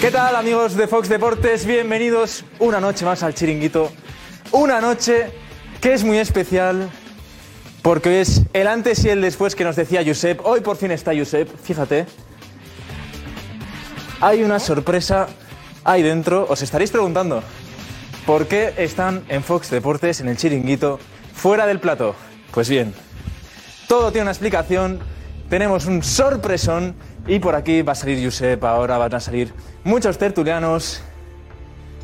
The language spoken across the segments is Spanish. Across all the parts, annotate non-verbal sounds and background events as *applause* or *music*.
¿Qué tal amigos de Fox Deportes? Bienvenidos una noche más al chiringuito. Una noche que es muy especial porque es el antes y el después que nos decía Josep. Hoy por fin está Josep, fíjate. Hay una sorpresa ahí dentro. Os estaréis preguntando por qué están en Fox Deportes, en el chiringuito, fuera del plato. Pues bien, todo tiene una explicación. Tenemos un sorpresón y por aquí va a salir Josep, ahora van a salir muchos tertulianos.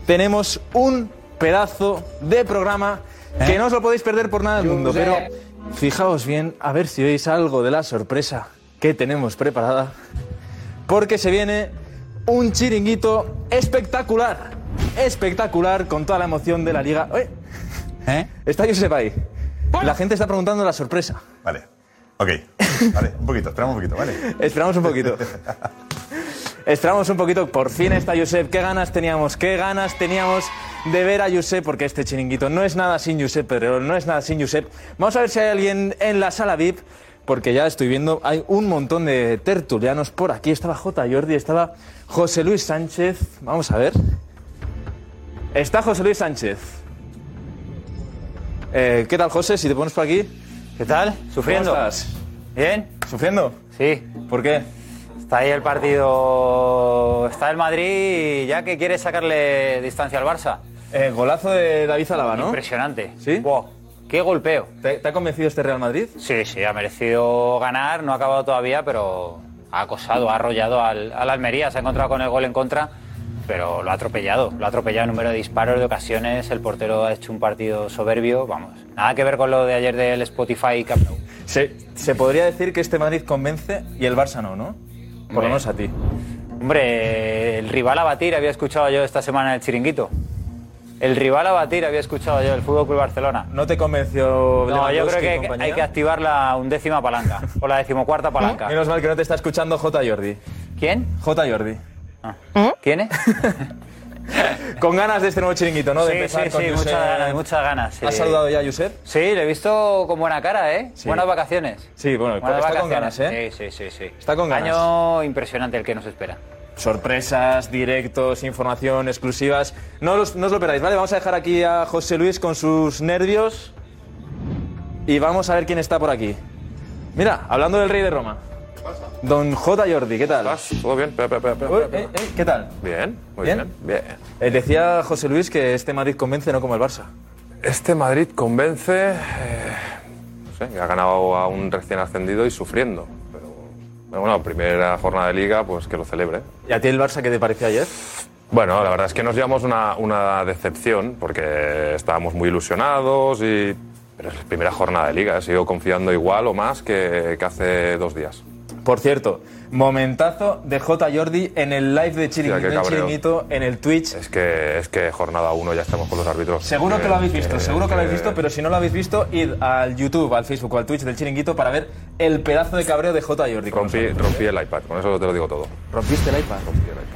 Tenemos un pedazo de programa que no os lo podéis perder por nada del mundo, pero fijaos bien a ver si veis algo de la sorpresa que tenemos preparada, porque se viene un chiringuito espectacular, espectacular con toda la emoción de la liga. Oye, Está Josep ahí. La gente está preguntando la sorpresa. Vale. Ok. Vale, un poquito, esperamos un poquito, ¿vale? Esperamos un poquito. *laughs* Esperamos un poquito. Por fin está Josep. Qué ganas teníamos, qué ganas teníamos de ver a Josep, porque este chiringuito no es nada sin Josep, pero no es nada sin Josep. Vamos a ver si hay alguien en la sala VIP, porque ya estoy viendo, hay un montón de tertulianos por aquí. Estaba J. Jordi, estaba José Luis Sánchez. Vamos a ver. Está José Luis Sánchez. Eh, ¿Qué tal, José? Si te pones por aquí. ¿Qué tal? ¿Sufriendo? ¿Cómo estás? ¿Bien? ¿Sufriendo? Sí. ¿Por qué? Está ahí el partido. Está el Madrid ya que quiere sacarle distancia al Barça. Eh, golazo de David Alaba, ¿no? Impresionante. ¿Sí? Buah, ¡Qué golpeo! ¿Te, te ha convencido este Real Madrid? Sí, sí, ha merecido ganar. No ha acabado todavía, pero ha acosado, ha arrollado al, al Almería. Se ha encontrado con el gol en contra, pero lo ha atropellado. Lo ha atropellado en número de disparos, de ocasiones. El portero ha hecho un partido soberbio. Vamos, nada que ver con lo de ayer del Spotify Camp Nou. Se, se podría decir que este Madrid convence y el Barça no, ¿no? Por lo menos a ti. Hombre, el rival a batir había escuchado yo esta semana en el chiringuito. El rival a batir había escuchado yo el Fútbol Club Barcelona. ¿No te convenció No, yo creo que compañía? hay que activar la undécima palanca o la decimocuarta palanca. Menos mal que no te está escuchando J. Jordi. ¿Quién? J. Jordi. ¿Quién es? *laughs* *laughs* Con ganas de este nuevo chiringuito, ¿no? De sí, empezar sí, con sí, Josep. muchas ganas, muchas ganas. sí. ¿Has saludado ya a Josep? Sí, le he visto con buena cara, ¿eh? Sí. Buenas vacaciones. Sí, bueno, Buenas está con vacaciones. ganas, ¿eh? Sí, sí, sí, sí. Está con ganas. Año impresionante el que nos espera. Sorpresas, directos, información, exclusivas. No, los- no os lo perdáis, ¿vale? Vamos a dejar aquí a José Luis con sus nervios. Y vamos a ver quién está por aquí. Mira, hablando del rey de Roma. Don J. Jordi, ¿qué tal? ¿Todo bien? Espera, espera, espera, Uy, espera. eh, eh, ¿Qué tal? Bien, muy ¿Bien? bien. Bien. Eh, decía José Luis que este Madrid convence, no como el Barça. Este Madrid convence. no sé, que ha ganado a un recién ascendido y sufriendo. Pero bueno, primera jornada de liga, pues que lo celebre. ¿Y a ti el Barça qué te pareció ayer? Bueno, la verdad es que nos llevamos una, una decepción porque estábamos muy ilusionados y. Pero es la primera jornada de liga, he sigo confiando igual o más que, que hace dos días. Por cierto, momentazo de J. Jordi en el live de Chiringuito, qué en cabreo. Chiringuito, en el Twitch. Es que, es que jornada uno ya estamos con los árbitros. Seguro que lo habéis visto, Eh, seguro que lo habéis que- visto, pero si no lo habéis visto, id al YouTube, al Facebook o al Twitch del Chiringuito para ver el pedazo de cabreo de J. Jordi. con Rompí, rompí el iPad, con eso te lo digo todo. ¿Rompiste el iPad? Rompí el iPad.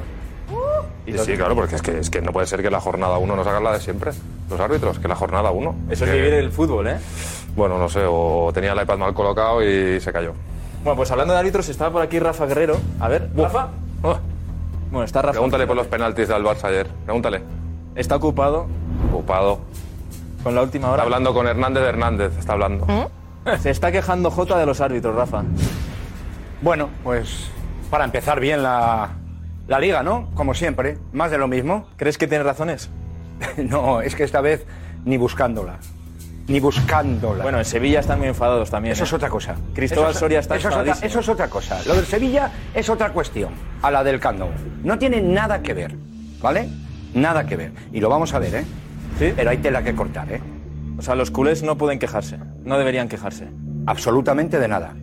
Y sí, claro, porque es que, es que no puede ser que la jornada 1 nos hagan la de siempre, los árbitros, que la jornada 1. Eso es vivir el fútbol, ¿eh? Bueno, no sé, o tenía el iPad mal colocado y se cayó. Bueno, pues hablando de árbitros, está por aquí Rafa Guerrero. A ver, Rafa. Oh, Bueno, está Rafa. pregúntale por los penaltis del Barça ayer, pregúntale. Está ocupado Ocupado. con la última Está hora. hablando con Hernández de Hernández, está hablando. *laughs* Se está quejando J de los árbitros, Rafa. Bueno, pues para empezar bien la, la liga, ¿no? Como siempre, más de lo mismo. ¿Crees que tiene razones? *laughs* no, es que esta vez ni buscándola. Ni buscándola. Bueno, en Sevilla están muy enfadados también. eso ¿eh? es otra cosa. Cristóbal Eso Soria está eso es, otra, eso es otra cosa. Lo del Sevilla es otra cuestión a la del Nou. No tiene nada que ver, ¿vale? Nada que ver. Y lo vamos a ver, ¿eh? ¿Sí? Pero hay tela que cortar, ¿eh? O sea, los culés no pueden quejarse. No deberían quejarse. Absolutamente de nada.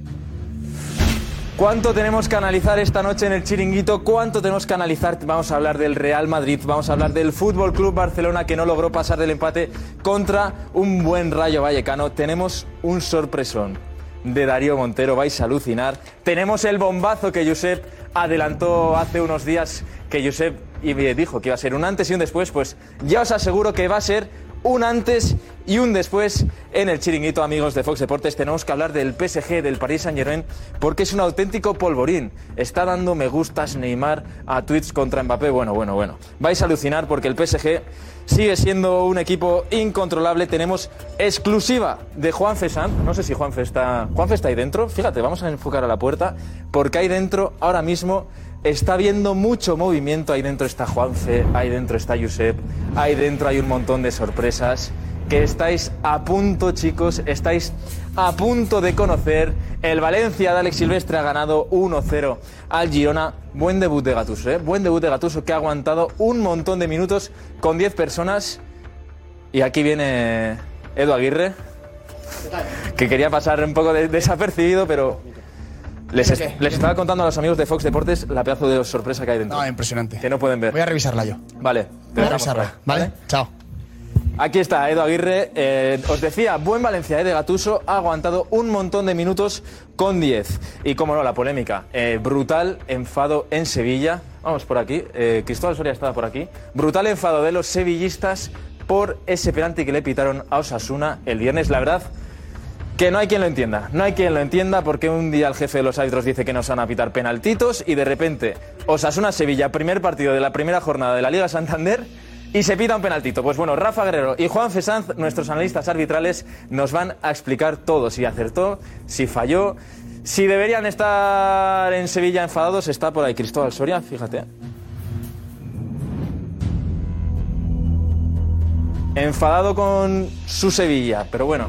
¿Cuánto tenemos que analizar esta noche en el chiringuito? ¿Cuánto tenemos que analizar? Vamos a hablar del Real Madrid, vamos a hablar del Fútbol Club Barcelona que no logró pasar del empate contra un buen Rayo Vallecano. Tenemos un sorpresón de Darío Montero, vais a alucinar. Tenemos el bombazo que Josep adelantó hace unos días, que Josep dijo que iba a ser un antes y un después, pues ya os aseguro que va a ser un antes y un después en el chiringuito, amigos de Fox Deportes. Tenemos que hablar del PSG, del Paris Saint-Germain, porque es un auténtico polvorín. Está dando me gustas Neymar a tweets contra Mbappé. Bueno, bueno, bueno. Vais a alucinar porque el PSG sigue siendo un equipo incontrolable. Tenemos exclusiva de Juan Sanz. No sé si Juanfe está. Juanfe está ahí dentro. Fíjate, vamos a enfocar a la puerta, porque ahí dentro ahora mismo está viendo mucho movimiento. Ahí dentro está Juanfe, ahí dentro está Josep, ahí dentro hay un montón de sorpresas que estáis a punto, chicos, estáis a punto de conocer. El Valencia de Alex Silvestre ha ganado 1-0 al Girona. Buen debut de Gatuso, ¿eh? Buen debut de Gatuso que ha aguantado un montón de minutos con 10 personas. Y aquí viene Edu Aguirre, que quería pasar un poco de- desapercibido, pero les, ¿Qué, est- qué? les estaba contando a los amigos de Fox Deportes la pedazo de sorpresa que hay dentro. No, impresionante. Que no pueden ver. Voy a revisarla yo. Vale, Voy a revisarla, ahí, ¿vale? Chao. Aquí está Edu Aguirre. Eh, os decía, buen Valencia eh, de Gatuso ha aguantado un montón de minutos con 10. Y como no, la polémica. Eh, brutal enfado en Sevilla. Vamos por aquí. Eh, Cristóbal Soria estaba por aquí. Brutal enfado de los sevillistas por ese penalti que le pitaron a Osasuna el viernes. La verdad que no hay quien lo entienda. No hay quien lo entienda porque un día el jefe de los árbitros dice que nos van a pitar penaltitos y de repente Osasuna-Sevilla, primer partido de la primera jornada de la Liga Santander y se pita un penaltito. Pues bueno, Rafa Guerrero y Juan Fesanz, nuestros analistas arbitrales, nos van a explicar todo. Si acertó, si falló, si deberían estar en Sevilla enfadados. Está por ahí Cristóbal Soria, fíjate. Enfadado con su Sevilla, pero bueno.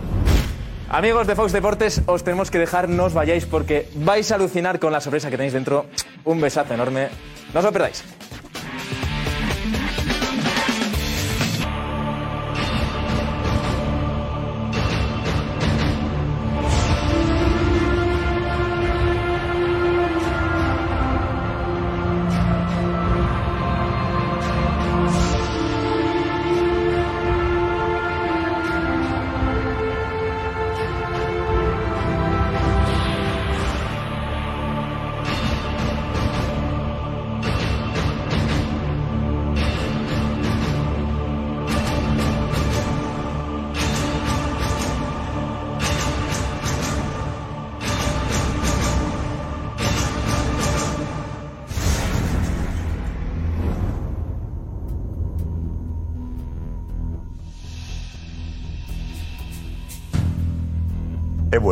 Amigos de Fox Deportes, os tenemos que dejar, no os vayáis porque vais a alucinar con la sorpresa que tenéis dentro. Un besazo enorme. No os lo perdáis.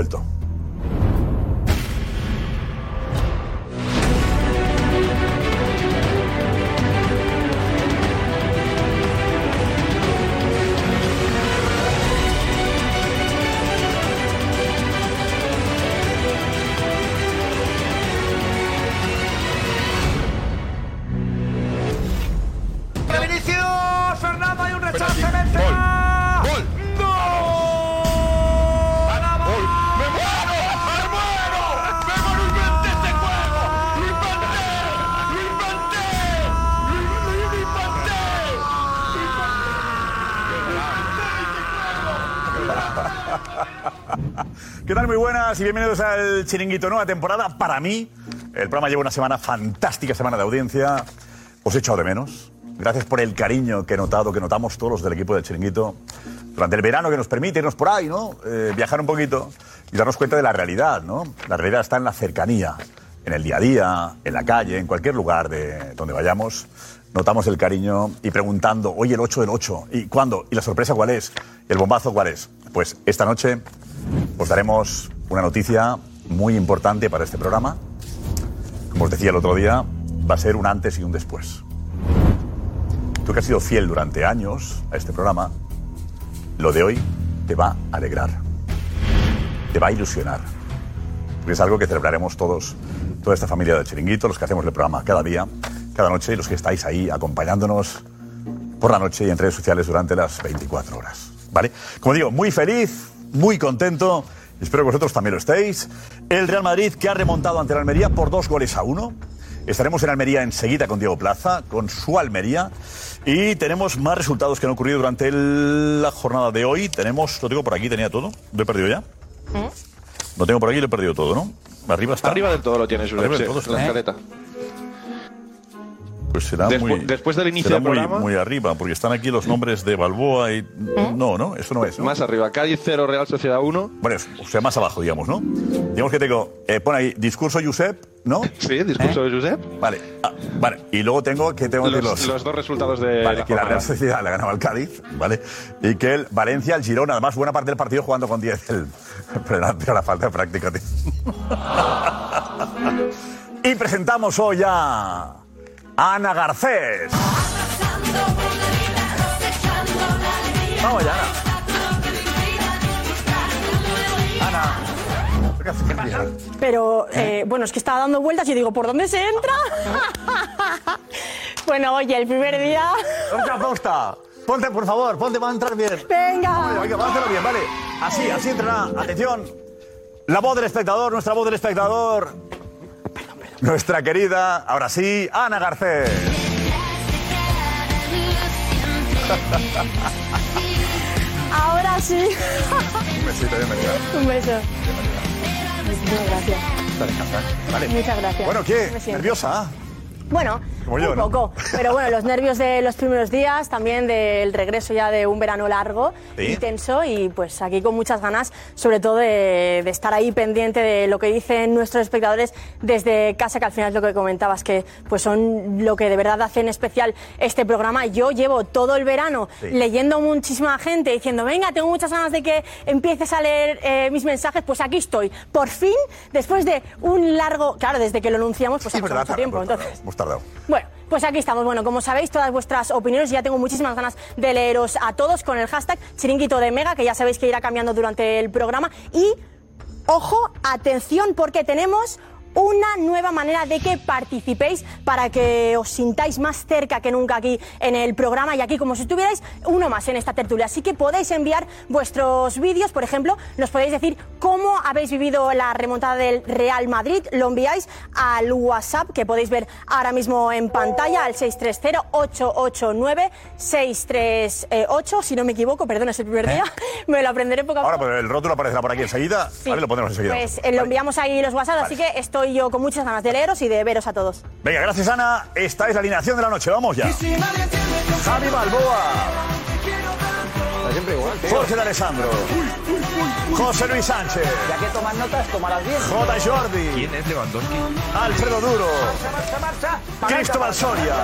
Vuelto. Buenas y bienvenidos al Chiringuito, nueva temporada. Para mí, el programa lleva una semana fantástica, semana de audiencia. Os he echado de menos. Gracias por el cariño que he notado, que notamos todos los del equipo del Chiringuito durante el verano que nos permite irnos por ahí, ¿no? Eh, viajar un poquito y darnos cuenta de la realidad, ¿no? La realidad está en la cercanía, en el día a día, en la calle, en cualquier lugar de donde vayamos. Notamos el cariño y preguntando, oye, el 8 del 8, ¿y cuándo? ¿Y la sorpresa cuál es? ¿Y el bombazo cuál es? Pues esta noche os daremos una noticia muy importante para este programa. Como os decía el otro día, va a ser un antes y un después. Tú que has sido fiel durante años a este programa, lo de hoy te va a alegrar, te va a ilusionar, porque es algo que celebraremos todos, toda esta familia del Chiringuito, los que hacemos el programa cada día, cada noche y los que estáis ahí acompañándonos por la noche y en redes sociales durante las 24 horas. ¿Vale? Como digo, muy feliz, muy contento Espero que vosotros también lo estéis. El Real Madrid que ha remontado ante la Almería por dos goles a uno. Estaremos en Almería enseguida con Diego Plaza, con su Almería. Y tenemos más resultados que han ocurrido durante el- la jornada de hoy. Tenemos, lo tengo por aquí, tenía todo. ¿Lo he perdido ya? Lo tengo por aquí y lo he perdido todo, ¿no? Arriba está. Arriba del todo lo tienes, Arriba del todo está. la escaleta. Pues será muy, después del inicio será del muy, programa- muy arriba, porque están aquí los nombres de Balboa y... No, no, eso no es. ¿no? Más arriba, Cádiz 0, Real Sociedad 1. Bueno, es- o sea, más abajo, digamos, ¿no? Digamos que tengo... Eh, pone ahí, discurso Josep, ¿no? Sí, discurso de Josep. Vale, ah, vale. Y luego tengo que tengo Los, los... los dos resultados de Vale, la que la. Real Sociedad le ganaba al Cádiz, ¿vale? Y que el Valencia, el Girona, además buena parte del partido jugando con 10, el, *laughs* pero, la, la falta de práctica. tío. *laughs* y presentamos hoy a Ana Garcés. Vamos ya, Ana. Pero eh, bueno, es que estaba dando vueltas y digo, ¿por dónde se entra? *laughs* bueno, oye, el primer día. Otra posta. Ponte, por favor, ponte, va a entrar bien. Venga. A hacerlo bien, ¿vale? Así, así entrará. Atención. La voz del espectador, nuestra voz del espectador. Nuestra querida, ahora sí, Ana Garcés. Ahora sí. Un besito, bienvenida. Un beso. Muchas gracias. Vale. Muchas gracias. Bueno, ¿qué? ¿Nerviosa? Bueno, Como yo, un ¿no? poco. Pero bueno, los nervios de los primeros días, también del regreso ya de un verano largo, Sí. intenso y pues aquí con muchas ganas, sobre todo de, de estar ahí pendiente de lo que dicen nuestros espectadores desde casa, que al final es lo que comentabas, que pues son lo que de verdad hacen especial este programa. Yo llevo todo el verano Sí. leyendo muchísima gente diciendo, venga, tengo muchas ganas de que empieces a leer eh, mis mensajes, pues aquí estoy. Por fin, después de un largo, claro, desde que lo anunciamos, pues Sí, ha pasado verdad, mucho tiempo. hemos tardado, Entonces, Hemos tardado. Bueno, pues aquí estamos. Bueno, como sabéis, todas vuestras opiniones, ya tengo muchísimas ganas de leeros a todos con el hashtag chiringuito de Mega, que ya sabéis que irá cambiando durante el programa. Y, ojo, atención, porque tenemos una nueva manera de que participéis para que os sintáis más cerca que nunca aquí en el programa y aquí como si estuvierais uno más en esta tertulia. Así que podéis enviar vuestros vídeos, por ejemplo, nos podéis decir cómo habéis vivido la remontada del Real Madrid, lo enviáis al WhatsApp que podéis ver ahora mismo en pantalla al 630-889-638, si no me equivoco, perdón, es el primer día, *laughs* me lo aprenderé poco a Ahora, poco. pero el rótulo aparecerá por aquí enseguida. Sí. Vale, lo pondremos enseguida. Pues eh, lo enviamos ahí los WhatsApp, así que estoy yo con muchas ganas de leeros y de veros a todos. Venga, gracias, Ana. Esta es la alineación de la noche. Vamos ya. Javi Balboa. Jorge de Alessandro. José Luis Sánchez. Ya que tomas notas, tomarás bien. J. Jordi. ¿Quién es Lewandowski? Alfredo Duro. Marcha, marcha. Cristóbal Soria.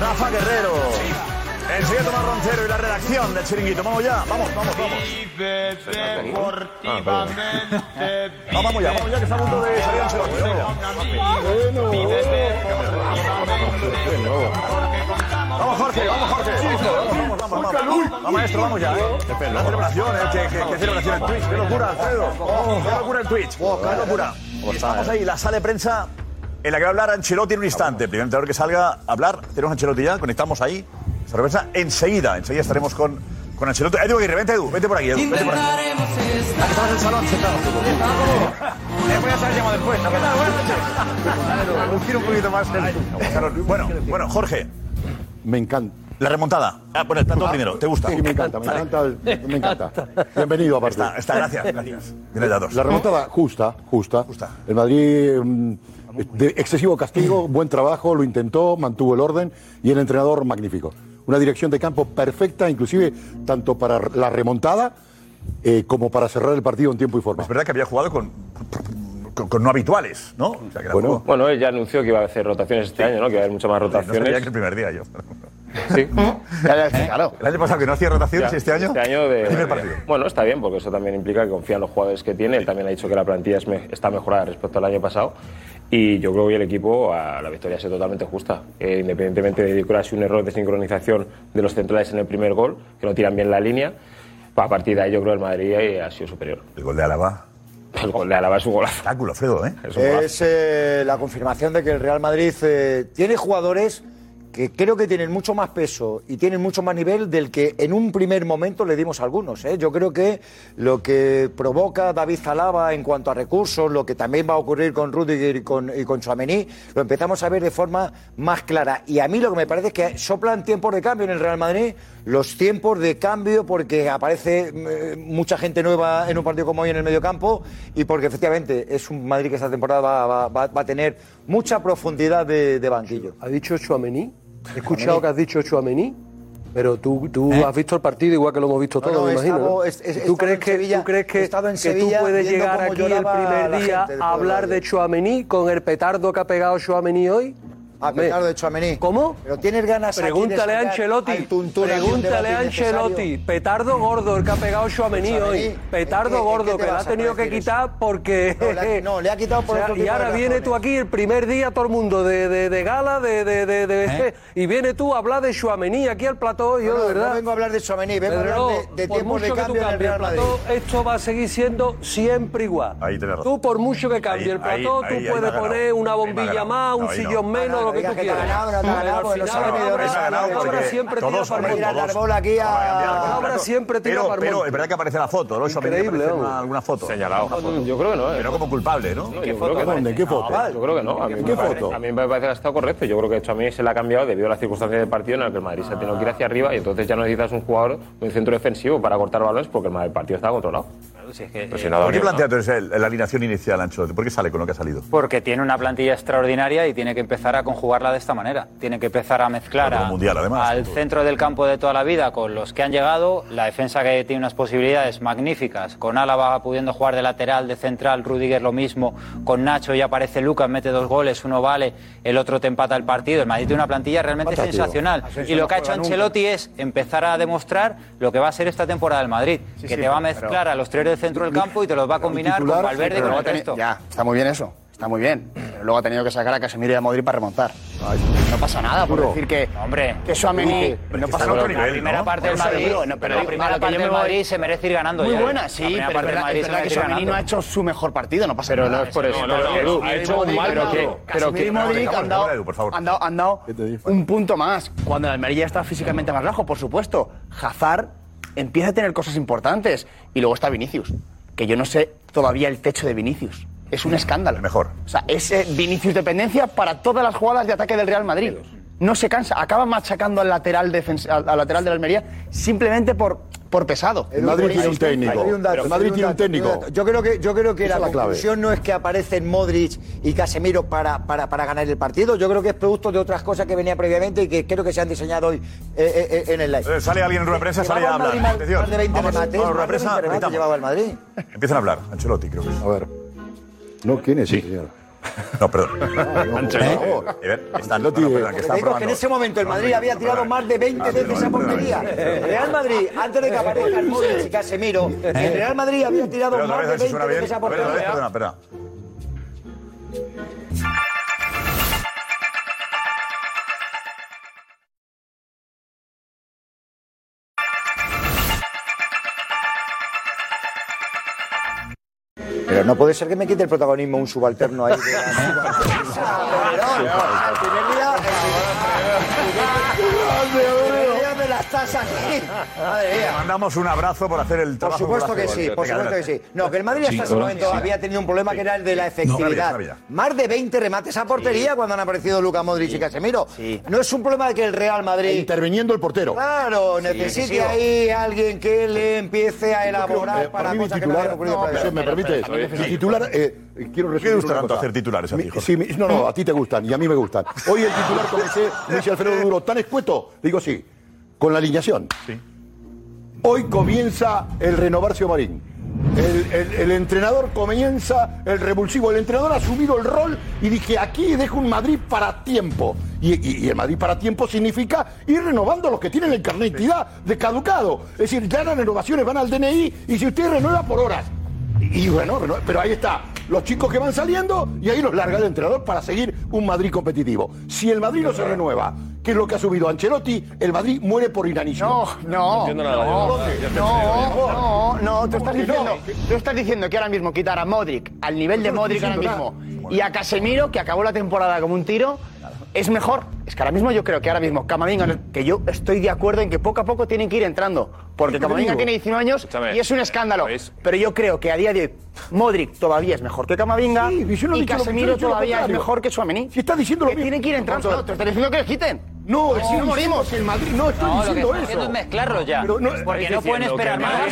Rafa Guerrero. El señor Tomás Roncero y la redacción del Chiringuito. Vamos ya. Vamos, vamos, vamos. No, vamos ya, vamos ya, que está a punto de salir Ancelotti. Vamos, Jorge, vamos, Jorge. Vamos, vamos, vamos, vamos. Vamos, maestro, vamos ya, ¿eh? La celebración, ¿eh? ¿Qué, qué, qué celebración en Twitch? ¡Qué locura, Alfredo! ¡Qué locura en Twitch! ¡Qué locura! Estamos ahí, la sala de prensa en la que va a hablar Ancelotti en un instante. Primer entrenador que salga a hablar. Tenemos a Ancelotti ya, conectamos ahí. Prensa enseguida, enseguida estaremos con, con Ancelotti. Edu Aguirre, vente, Edu, vente por aquí, Edu, vente por aquí. Ah, que estamos en el salón sentados. Eh, voy a saber llamo después. Buenas un poquito más. Bueno, bueno, Jorge, Me encanta. la remontada. Ah, bueno, el plato primero, ¿te gusta? Sí, me encanta, me encanta. Me encanta. Bienvenido, aparte. Está, está, gracias, gracias. A dos. La remontada justa, justa. Justa. El Madrid, mm, de excesivo castigo, buen trabajo, lo intentó, mantuvo el orden y el entrenador magnífico. Una dirección de campo perfecta, inclusive tanto para la remontada eh, como para cerrar el partido en tiempo y forma. Es verdad que había jugado con, con, con no habituales, ¿no? O sea, que Bueno. poco- Bueno, él ya anunció que iba a hacer rotaciones este año, ¿no? Que va a haber muchas más no rotaciones. que el primer día yo. *laughs* Sí. Claro. El año pasado que no hacía rotaciones Ya, y este año. Este año de, primer partido. Bueno, está bien, porque eso también implica que confía en los jugadores que tiene. Él también ha dicho que la plantilla es me- está mejorada respecto al año pasado. Y yo creo que el equipo, a la victoria ha sido totalmente justa. Eh, independientemente de que hubiera sido un error de sincronización de los centrales en el primer gol, que no tiran bien la línea, a partir de ahí yo creo que el Madrid eh, ha sido superior. El gol de Álava. El gol de Álava es un golazo. Espectáculo, Fredo, ¿eh? Es eh, la confirmación de que el Real Madrid eh, tiene jugadores que creo que tienen mucho más peso y tienen mucho más nivel del que en un primer momento le dimos a algunos. ¿eh? Yo creo que lo que provoca David Zalaba en cuanto a recursos, lo que también va a ocurrir con Rudiger y con, y lo empezamos a ver de forma más clara. Y a mí lo que me parece es que soplan tiempos de cambio en el Real Madrid, los tiempos de cambio porque aparece eh, mucha gente nueva en un partido como hoy en el mediocampo y porque efectivamente es un Madrid que esta temporada va, a tener mucha profundidad de, de banquillo. ¿Ha dicho Chouameni? He escuchado que has dicho Chouameni, pero tú, tú has visto el partido igual que lo hemos visto ¿Eh? No, todos, no, me imagino. ¿Tú crees que, Sevilla, tú crees que, en que tú puedes llegar aquí el primer día a hablar de Chouameni con el petardo que ha pegado Chouameni hoy? A pesar de Chouameni. ¿Cómo? Pero tienes ganas Pregúntale a Ancelotti. Pregúntale a Ancelotti. Petardo gordo el que ha pegado Chouameni hoy. Petardo ¿en qué- en gordo qué te que lo vas ha tenido que quitar porque. No, le ha- no, le ha quitado *laughs* por O sea, otro Y ahora viene tú aquí el primer día todo el mundo de, de, de gala, de, de, de, de- ¿Eh? y viene tú a hablar de Chouameni aquí al plató. Yo, de verdad. no vengo a hablar de Chouameni, vengo a hablar de, tiempos de mucho que tú cambio en el cambies Real Madrid. esto va a seguir siendo siempre igual. Ahí tenés razón. Tú, por mucho que cambie el plató, tú puedes poner una bombilla más, un sillón menos, lo que tú quieras. ganado, no te ha ganado, porque no sabe ni dónde la siempre todos tira para el aquí a- La siempre tira pero, para el Pero monte. es verdad que aparece la foto, ¿no? Increíble, alguna foto. Señalado. Foto. Yo creo que no, ¿eh? Pero como culpable, ¿no? Yo creo que no. ¿Dónde? ¿En qué foto? Yo creo que no. A mí, ¿En me qué parece- foto? a mí me parece que ha estado correcto. Yo creo que esto a mí se le ha cambiado debido a las circunstancias del partido en el que el Madrid se ha tenido que ir hacia arriba y entonces ya no necesitas un jugador, un centro defensivo para cortar balones porque el partido estaba controlado. Si es que, Pues eh, ¿Por qué plantea entonces la alineación inicial, Ancelotti? ¿Por qué sale con lo que ha salido? Porque tiene una plantilla extraordinaria y tiene que empezar a conjugarla de esta manera. Tiene que empezar a mezclar a- mundial, además. al centro del campo de toda la vida con los que han llegado, la defensa que tiene unas posibilidades magníficas, con Álava pudiendo jugar de lateral, de central, Rudiger lo mismo, con Nacho ya aparece Lucas, mete dos goles, uno vale, el otro te empata el partido. El Madrid tiene una plantilla realmente sensacional. Y lo que ha hecho nunca. Ancelotti es empezar a demostrar lo que va a ser esta temporada del Madrid, que sí, te va a pero- mezclar a los tres centro del campo y te los va a combinar titular, con Valverde y Pero con luego el resto. Ya, está muy bien eso. Está muy bien. Pero luego ha tenido que sacar a Casemiro y a Modric para remontar. No pasa nada por decir que, Hombre, que Tchouaméni Pero no es que pasa nada. la primera ¿no? parte del eso Madrid, no, pero la a primera parte del Madrid se merece ir ganando. Muy buena, La sí, pero parte es verdad, Madrid es se verdad que no ha hecho su mejor partido, no pasa Pero nada. no es por eso. No, pero no, no, ha no, hecho no, un no, mal pero que- pero han dado, un punto más. Cuando el Almería está físicamente más bajo, por supuesto. Hazard empieza a tener cosas importantes. Y luego está Vinicius, que yo no sé todavía el techo de Vinicius. Es un escándalo. Mejor. O sea, es eh, Vinicius dependencia para todas las jugadas de ataque del Real Madrid. No se cansa, acaba machacando al lateral, defens- al, al lateral de la Almería simplemente por, por pesado. El Madrid tiene un técnico. Hay un dato, Madrid tiene un técnico. Yo creo que, yo creo que Esa la, la clave. conclusión no es que aparecen Modric y Casemiro para, para, para ganar el partido. Yo creo que es producto de otras cosas que venía previamente y que creo que se han diseñado hoy eh, eh, eh, en el live. Eh, Sale alguien en rueda de prensa, sale a hablar. Más- de 20 Vamos, remates, vamos, rueda de más de prensa, 20 remates necesitamos. llevaba el Madrid. Empiezan a hablar. Ancelotti, creo que. A ver. No, ¿quién es? Sí, señor. No, perdón. Ver, están, que en ese momento el Madrid había tirado más de 20 Ah, veces a portería. El Real Madrid, antes de que aparezcan Modric y Casemiro, el Real Madrid había tirado más de a ver si 20 suena bien. veces a portería. perdona, perdona. Pero no puede ser que me quite el protagonismo un subalterno ahí. de la- *laughs* estás aquí. Madre mía. Mandamos un abrazo por hacer el Por trabajo. supuesto que sí, por supuesto que sí. No, que el Madrid hasta ese momento había tenido un problema que era el de la efectividad. Más de 20 remates a portería cuando han aparecido Luca Modric y Casemiro. No es un problema de que el Real Madrid... Interviniendo el portero. Claro, necesite ahí alguien que le empiece a elaborar Eh, para cosas que no titular, habían ocurrido me permite, titular, eh, quiero ¿Qué gusta tanto cosa. hacer titulares a ti, Mi- Jorge? sí, mi- no, no, a ti te gustan y a mí me gustan. Hoy el titular comencé, me dice Alfredo Duro, tan escueto, digo sí, con la alineación. Hoy comienza el renovarse Marín. El, el- el entrenador comienza el revulsivo. El entrenador ha asumido el rol y dije, aquí dejo un Madrid para tiempo. Y, y- y el Madrid para tiempo significa ir renovando los que tienen el carnet de caducado. Es decir, ya las renovaciones van al DNI y si usted renueva por horas. Y, bueno, pero ahí está. Los chicos que van saliendo y ahí los larga el entrenador para seguir un Madrid competitivo. Si el Madrid no se renueva, que es lo que ha subido Ancelotti, el Madrid muere por inanición. No, no, nada, no, no, no, no, tú estás diciendo, tú estás diciendo que ahora mismo quitar a Modric al nivel de Modric ahora mismo y a Casemiro que acabó la temporada como un tiro, ¿Es mejor? Es que ahora mismo yo creo que ahora mismo Camavinga, no- que yo estoy de acuerdo en que poco a poco tienen que ir entrando. Porque ¿Qué te Camavinga tiene 19 años Escúchame. y es un escándalo. Pero yo creo que a día de hoy Modric todavía es mejor que Camavinga Sí, no y lo- no Casemiro lo todavía es mejor que Suamení. Si está diciendo lo que mismo. tienen que ir entrando. No, te estoy diciendo que le quiten. No, si estoy no morimos. que el Madrid no estoy No, lo que diciendo están haciendo eso. es mezclarlos ya. Pero no- porque no pueden esperar que más.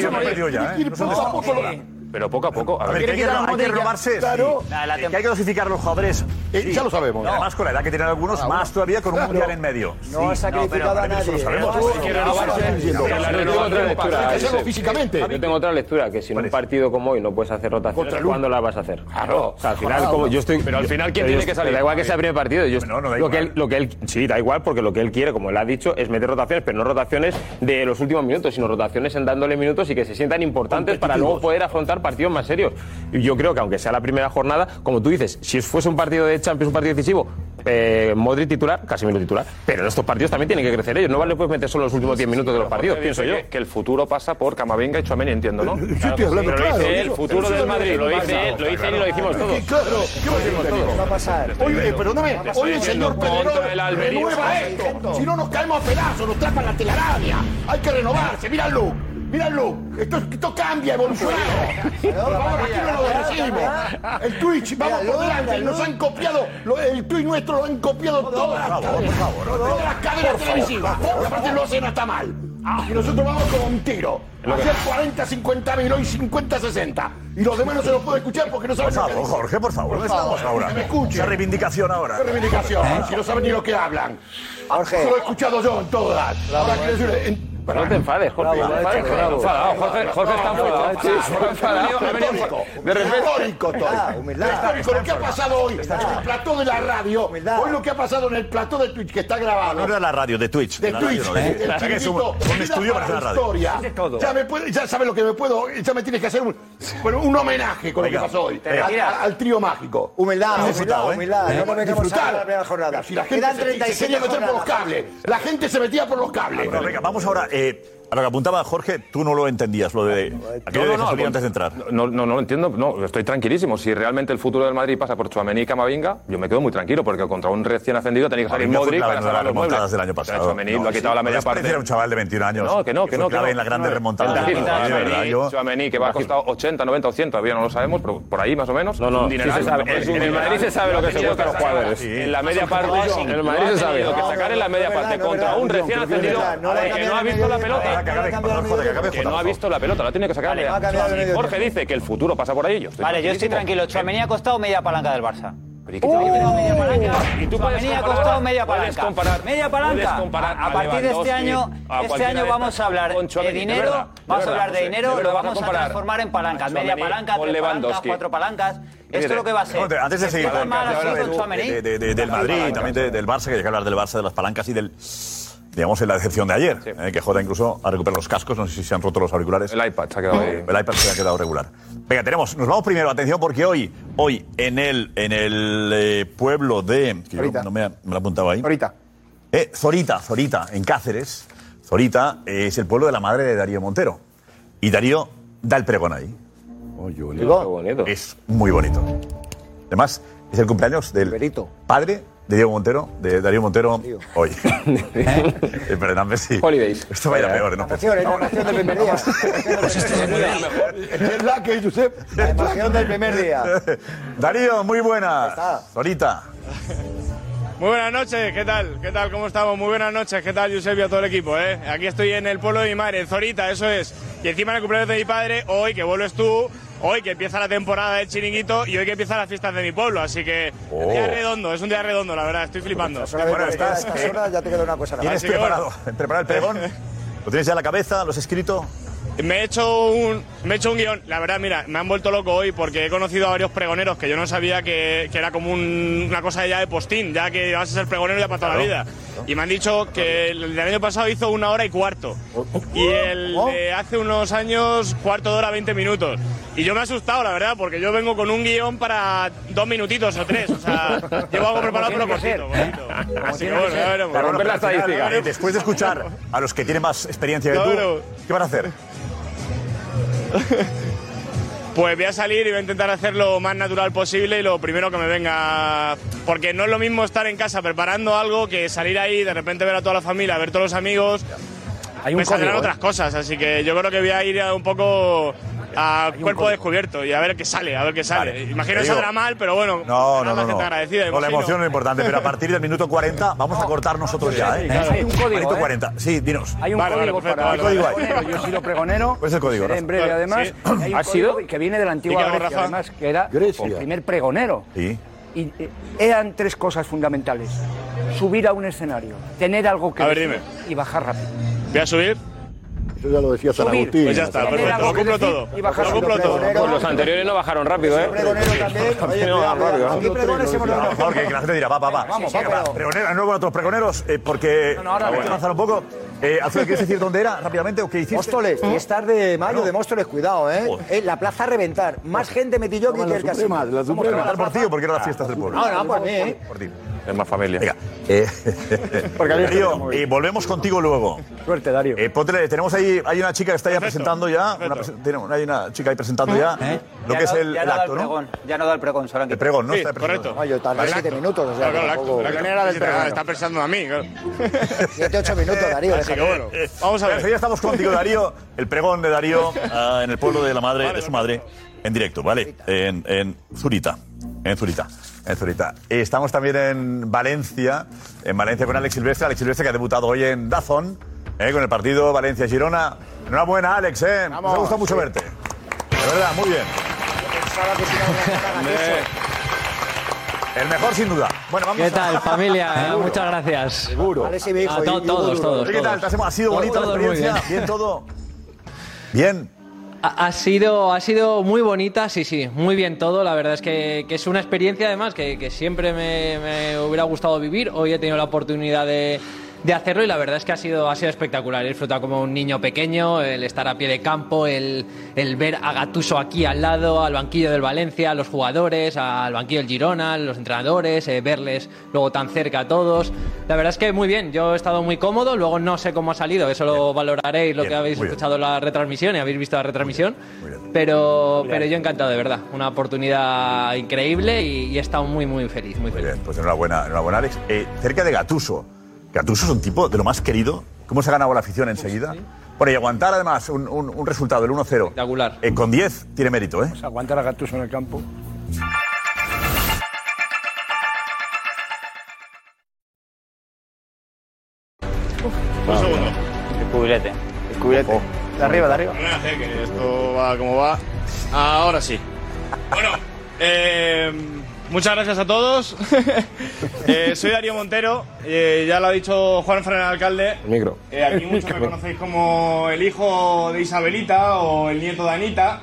Pero poco a poco. A ver, que hay, que, hay que renovarse. Claro. sí. La que hay que dosificar a los jugadores. Eh, ya lo sabemos. Y además, con la edad que tienen algunos, más todavía con un Claro. mundial en medio. No ha sacrificado a nadie. Eso lo sabemos. No, no, no, no, no, Sí, no, sí, no, no, no, no, Josep. físicamente. Yo tengo otra lectura, que si en un partido como hoy no puedes hacer rotaciones, ¿cuándo las vas a hacer? Claro. O sea, al final, como yo estoy... Pero al yo- final, ¿quién tiene yo- que salir? Da igual que sea el primer partido. Yo, No, no da lo, que igual. él, lo que él... Sí, da igual, porque lo que él quiere, como él ha dicho, es meter rotaciones, pero no rotaciones de los últimos minutos, sino rotaciones en dándole minutos y que se sientan importantes para luego poder afrontar partidos más serios. Y yo creo que aunque sea la primera jornada, como tú dices, si fuese un partido de Champions, un partido decisivo, eh, Modric titular, Casemiro titular, pero en estos partidos también tienen que crecer ellos. No vale puedes meter solo los últimos 10 minutos de los partidos, pienso yo. Que, que el futuro pasa por Camavinga y Chouameni, entiendo, ¿no? Sí, estoy hablando Pero lo claro. dice eso- futuro del Madrid, lo dice él, Lo dice él y lo decimos todos. Sí, Claro, ¿qué va a pasar. Oye, eh, perdóname, oye, el señor el Almería. renueva esto. Si no nos caemos a pedazos, nos trapan la telaraña. Hay que renovarse, mira look, esto, esto cambia, evolucionado. Vamos, aquí no lo decimos. El Twitch, vamos por delante, nos han copiado, lo- el Twitch nuestro lo han copiado todas las cadenas, todas las cadenas televisivas. Aparte lo hacen hasta mal. Y nosotros vamos con un tiro. Ayer 40, 50 mil, hoy 50, 60. Y los demás no se los puede escuchar porque no Por saben lo que favor, dicen. Jorge, por favor. ¿Dónde Por favor, estamos ahora? que me escuchen. Esa reivindicación ahora. ¿Qué reivindicación? Si no saben ni lo que hablan. Jorge. Eso lo he escuchado yo en todas. Ahora quiero decir, en- No te enfades, Jorge. no te enfades. Enfadado, Jorge, Jorge está enfadado. De repente- histórico todo. Ah, humildad. Histórico lo que ha pasado hoy en el plató de la radio. Hoy lo que ha pasado en el plató de Twitch que está grabado. No era la radio, de Twitch. de Twitch, un, estudio para la la radio. historia. Ya, me puede, ya sabes lo que me puedo. Ya me tienes que hacer un, bueno, un homenaje con lo que pasó hoy. Al, al trío mágico. Humildad, humildad, ¿eh? humildad. No Disfrutar. la primera jornada. Si la gente se, se 37 quería meter por los cables. La gente se metía por los cables. Bueno, venga, vamos ahora. Eh, a lo que apuntaba Jorge, tú no lo entendías, lo de aquello de Jesurín antes de entrar. No, no, no lo entiendo, no, estoy tranquilísimo. Si realmente el futuro del Madrid pasa por Chouameni y Camavinga, yo me quedo muy tranquilo, porque contra un recién ascendido tenía que salir Modric para salvar los remontadas muebles. del año pasado. Chouameni No, lo ha sí, quitado la no media parte. Era un chaval de 21 años. No, que no, que fue no. que clave no. en No, de la verdad, yo- Chouameni, que va a costar 80, 90 o 100, todavía no lo sabemos, pero por ahí más o menos. No, no, sí En el. Madrid se sabe lo que se cuesta a los jugadores. En la media parte, en el Madrid se sabe. Lo que sacar en la media No parte no contra un no, recién no, no ascendido no que no ha visto la medio pelota. Que No Jorge, que ha visto la pelota, la tiene que sacar. Jorge dice que el futuro pasa por ahí. Yo estoy Vale, yo estoy tranquilo. Chouameni ha costado media palanca del Barça. Pero ¿y tú Chouameni ha comparar- costado media palanca. comparar- media palanca. comparar a, a partir de este año, a este año vamos a hablar de dinero, verdad, vamos a hablar de dinero, de lo vamos a comparar transformar en palancas. Media palanca, tres palancas, cuatro palancas. Esto es lo que va a ser. Antes de seguir del Madrid y también de- del Barça, que hay que hablar del Barça, de las palancas y del, digamos, en la decepción de ayer, eh, que Jota incluso ha recuperado los cascos, no sé si se han roto los auriculares. El iPad se ha quedado ahí. El iPad se ha quedado regular. Venga, tenemos, nos vamos primero, atención, porque hoy, hoy en el, en el eh, pueblo de... que yo Zorita. no me, me lo he apuntado ahí. Ahorita. Eh, Zorita, Zorita, en Cáceres. Zorita eh, es el pueblo de la madre de Darío Montero. Y Darío da el pregón ahí. Digo, Qué bonito. Es muy bonito. Además, es el cumpleaños del Berito. padre de Diego Montero, de Darío Montero, hoy. *laughs* Eh, Perdóname, sí. Holidays. Esto va a ir a peor, ¿no? Es la emoción del primer día. Es la que Josep. La del primer día. Darío, muy buena. está. Zorita. Muy buenas noches, ¿qué tal? ¿Qué tal? ¿Cómo estamos? Muy buenas noches, ¿qué tal, Eusebio, a todo el equipo? ¿eh? Aquí estoy en el pueblo de mi madre, en Zorita, eso es. Y encima en el cumpleaños de mi padre, hoy que vuelves tú, hoy que empieza la temporada del chiringuito y hoy que empiezan las fiestas de mi pueblo. Así que Oh. un día redondo, es un día redondo, la verdad, estoy flipando. Bueno, estás- estas horas ya te queda una cosa. ¿Tienes que preparado, preparado el pregón? *laughs* ¿Lo tienes ya en la cabeza? ¿Lo has escrito? Me he hecho un me he hecho un guion. La verdad, mira, me han vuelto loco hoy porque he conocido a varios pregoneros que yo no sabía que, que era como un- una cosa ya de postín, ya que vas a ser pregonero ya para toda la vida. Y me han dicho que el del año pasado hizo una hora y cuarto. Y el de hace unos años, cuarto de hora, 20 minutos. Y yo me he asustado, la verdad, porque yo vengo con un guion para dos minutitos o tres. O sea, *laughs* llevo algo preparado, pero cortito. cortito. Así que bueno, ya veremos. Para romper la estadística. Después de escuchar a los que tienen más experiencia que tú. ¿qué van a hacer? *laughs* pues voy a salir y voy a intentar hacer lo más natural posible y lo primero que me venga. Porque no es lo mismo estar en casa preparando algo que salir ahí, de repente ver a toda la familia, ver todos los amigos. Hay un me saldrán ¿eh? otras cosas, así que yo creo que voy a ir a un poco a cuerpo descubierto y a ver qué sale, a ver qué sale. Vale. Imagino que saldrá mal, pero bueno, No, no, no. más no. agradecida. No, la emoción es importante, pero a partir del minuto 40 vamos a cortar nosotros ya, ¿eh? claro. Hay un código, Minuto ¿eh? 40. Sí, dinos. Hay un código para ¿Qué código. Yo he sido pregonero. ¿Cuál *laughs* es el código, en breve, además. Sí. Y hay un ¿Ha sido? que viene de la ¿Y antigua Grecia, Rafa? además, que era Grecia. el primer pregonero. Sí. Y eh, eran tres cosas fundamentales. Subir a un escenario, tener algo que A ver, decir y bajar rápido. Voy a subir. Eso ya lo decía San. Agustín. Pues ya está, perfecto, lo que cumplo todo. y bajar Lo cumplo todo. Pues los anteriores no bajaron rápido, ¿eh? Pregonero también. Oye, No, rápido. Aquí pregones hemos dado. favor, que, que la gente dirá, va, va, va. Vamos, va. Pregonero, nuevo a otros pregoneros, eh, porque. No, no, ahora hay que avanzar un poco. Eh, Alfredo, ¿quieres decir dónde era rápidamente o qué hiciste? Móstoles, fiestas de mayo de Móstoles, cuidado, ¿eh? Eh, La plaza a reventar. Más gente metilló que Toma, el la casino. Suprema, la Vamos a Suprema. por ti o porque eran las fiestas del pueblo. No, no, por mí, ¿eh? Por ti. Es más familia. Venga. Eh, *laughs* Porque Darío, eh, volvemos contigo luego. Suerte, Darío. Eh, póntele- tenemos ahí, hay una chica que está ya Perfecto, presentando ya. Una, hay una chica ahí presentando ya lo Ya que es el, ya acto, ¿no? pregón, Ya no da el pregón, solo han El pregón, ¿no? Sí, Está presentando. correcto. No, yo tardé El siete acto. minutos, o sea, Claro. La primera del está- pregón. Está pensando a mí, claro. *laughs* Siete, ocho minutos, Darío. Así que bueno, vamos a ver. Ya estamos contigo, Darío. El pregón de Darío *laughs* ah, en el pueblo de la madre, de su madre, en directo, ¿vale? En, en Zurita. En Zurita. En Zurita. Y estamos también en Valencia, en Valencia con Alex Silvestre. Alex Silvestre que ha debutado hoy en Dazón, eh, con el partido Valencia-Girona. Enhorabuena, Alex, ¿eh? Nos ha gustado mucho verte. De verdad, muy bien. El mejor sin duda. Bueno, vamos ¿Qué a- tal, familia? *laughs* Seguro. Muchas gracias. Seguro. A to- todos, todos. ¿Qué tal? ¿Te has- ¿Ha sido bonita la experiencia? bien. ¿Bien todo? Bien. Ha, sido, ha sido muy bonita, sí, sí, muy bien todo. La verdad es que, es una experiencia además que, que siempre me, me hubiera gustado vivir. Hoy he tenido la oportunidad de, de hacerlo y la verdad es que ha sido, ha sido espectacular. He disfrutado como un niño pequeño, el estar a pie de campo, el, el ver a Gatuso aquí al lado, al banquillo del Valencia, a los jugadores, al banquillo del Girona, los entrenadores, eh, verles luego tan cerca a todos. La verdad es que muy bien, yo he estado muy cómodo, luego no sé cómo ha salido, eso lo valoraréis, lo Bien, que habéis bien. escuchado la retransmisión y habéis visto la retransmisión. Pero, pero yo encantado, de verdad. Una oportunidad increíble y, y he estado muy, muy feliz, muy Muy feliz. bien, pues enhorabuena, enhorabuena Alex. Eh, cerca de Gatuso. Gatuso es un tipo de lo más querido. ¿Cómo se ha ganado la afición enseguida? Bueno, y aguantar además un, un- un resultado, el 1-0. Espectacular. eh, con 10 tiene mérito, ¿eh? Pues aguantar a Gattuso en el campo. Un segundo. El cubilete. El cubilete. De arriba, de arriba. Que esto va como va. Ahora sí. Bueno, eh, muchas gracias a todos. *laughs* Eh, soy Darío Montero, eh, ya lo ha dicho Juan Fran, alcalde. El micro. Eh, aquí muchos me *laughs* conocéis como el hijo de Isabelita o el nieto de Anita.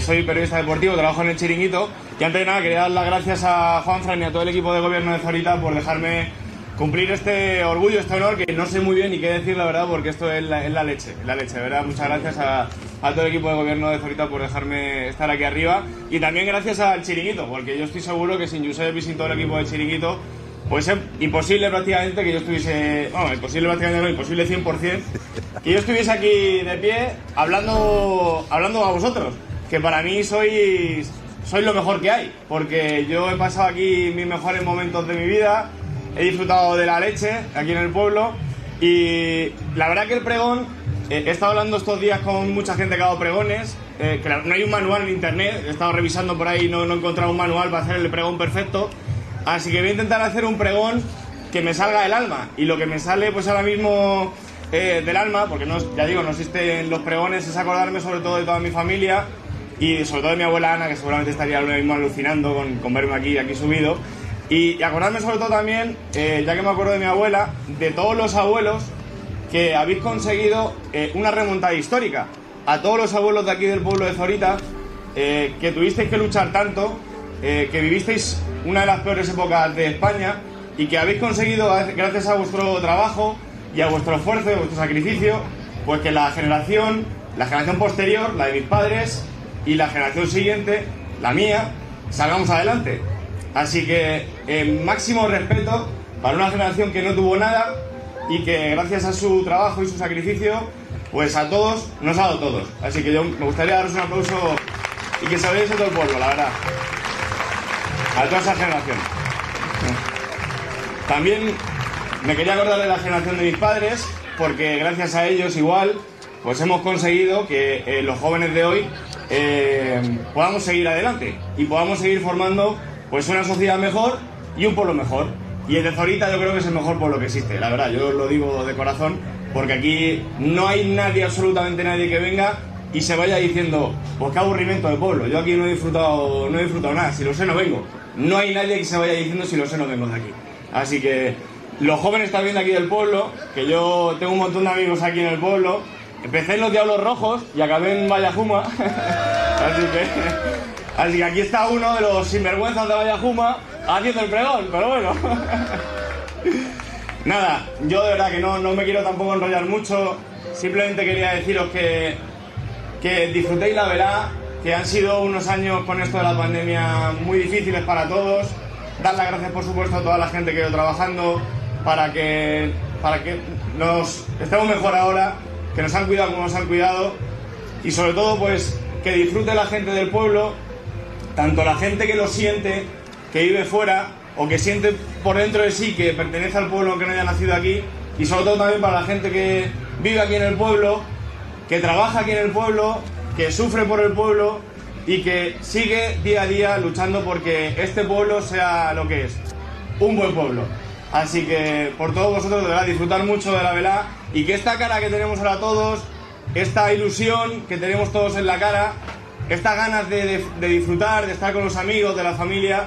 Soy periodista deportivo, trabajo en el Chiringuito. Y antes de nada quería dar las gracias a Juan Fran y a todo el equipo de gobierno de Zorita por dejarme cumplir este orgullo, este honor, que no sé muy bien ni qué decir la verdad, porque esto es la, es la leche, la leche, verdad. Muchas gracias a, a todo el equipo de gobierno de Zorita por dejarme estar aquí arriba. Y también gracias al Chiringuito, porque yo estoy seguro que sin Josep y sin todo el equipo del Chiringuito, pues es imposible prácticamente que yo estuviese, bueno, imposible prácticamente no, imposible 100%, que yo estuviese aquí de pie hablando, hablando a vosotros, que para mí sois, sois lo mejor que hay, porque yo he pasado aquí mis mejores momentos de mi vida, he disfrutado de la leche aquí en el pueblo y la verdad que el pregón, eh, he estado hablando estos días con mucha gente que ha dado pregones, eh, no hay un manual en internet, he estado revisando por ahí y no, no he encontrado un manual para hacer el pregón perfecto, así que voy a intentar hacer un pregón que me salga del alma y lo que me sale pues ahora mismo eh, del alma, porque no, ya digo, no existen los pregones, es acordarme sobre todo de toda mi familia y sobre todo de mi abuela Ana, que seguramente estaría ahora mismo alucinando con, con verme aquí, aquí subido. Y, acordarme sobre todo también, eh, ya que me acuerdo de mi abuela, de todos los abuelos que habéis conseguido eh, una remontada histórica. A todos los abuelos de aquí del pueblo de Zorita, eh, que tuvisteis que luchar tanto, que vivisteis una de las peores épocas de España y que habéis conseguido, gracias a vuestro trabajo y a vuestro esfuerzo y a vuestro sacrificio, pues que la generación, la generación posterior, la de mis padres y la generación siguiente, la mía, salgamos adelante. Así que eh, máximo respeto para una generación que no tuvo nada y que gracias a su trabajo y su sacrificio, pues a todos nos ha dado todos. Así que yo me gustaría daros un aplauso y que lo diese todo el pueblo, la verdad. A toda esa generación. También me quería acordar de la generación de mis padres, porque gracias a ellos igual, pues hemos conseguido que eh, los jóvenes de hoy eh, podamos seguir adelante y podamos seguir formando pues una sociedad mejor y un pueblo mejor. Y el de Zorita yo creo que es el mejor pueblo que existe, la verdad, yo lo digo de corazón, porque aquí no hay nadie, absolutamente nadie que venga y se vaya diciendo, pues qué aburrimiento de pueblo, yo aquí no he disfrutado, no he disfrutado nada, si lo sé no vengo. No hay nadie que se vaya diciendo si lo sé no vengo de aquí. Así que los jóvenes también de aquí del pueblo, que yo tengo un montón de amigos aquí en el pueblo, empecé en los Diablos Rojos y acabé en Vallajuma. *laughs* así, que, así que aquí está uno de los sinvergüenzas de Vallajuma haciendo el pregón, pero bueno. *laughs* Nada, yo de verdad que no, no me quiero tampoco enrollar mucho, simplemente quería deciros que, que disfrutéis la verá, que han sido unos años con esto de la pandemia muy difíciles para todos. Dar las gracias, por supuesto, a toda la gente que ha ido trabajando para que, para que nos estemos mejor ahora, que nos han cuidado como nos han cuidado y sobre todo, pues, que disfrute la gente del pueblo, tanto la gente que lo siente, que vive fuera o que siente por dentro de sí que pertenece al pueblo aunque no haya nacido aquí y sobre todo también para la gente que vive aquí en el pueblo, que trabaja aquí en el pueblo, que sufre por el pueblo y que sigue día a día luchando porque este pueblo sea lo que es, un buen pueblo. Así que por todos vosotros, de verdad, disfrutar mucho de la velá y que esta cara que tenemos ahora todos, esta ilusión que tenemos todos en la cara, estas ganas de, de- disfrutar, de estar con los amigos, de la familia,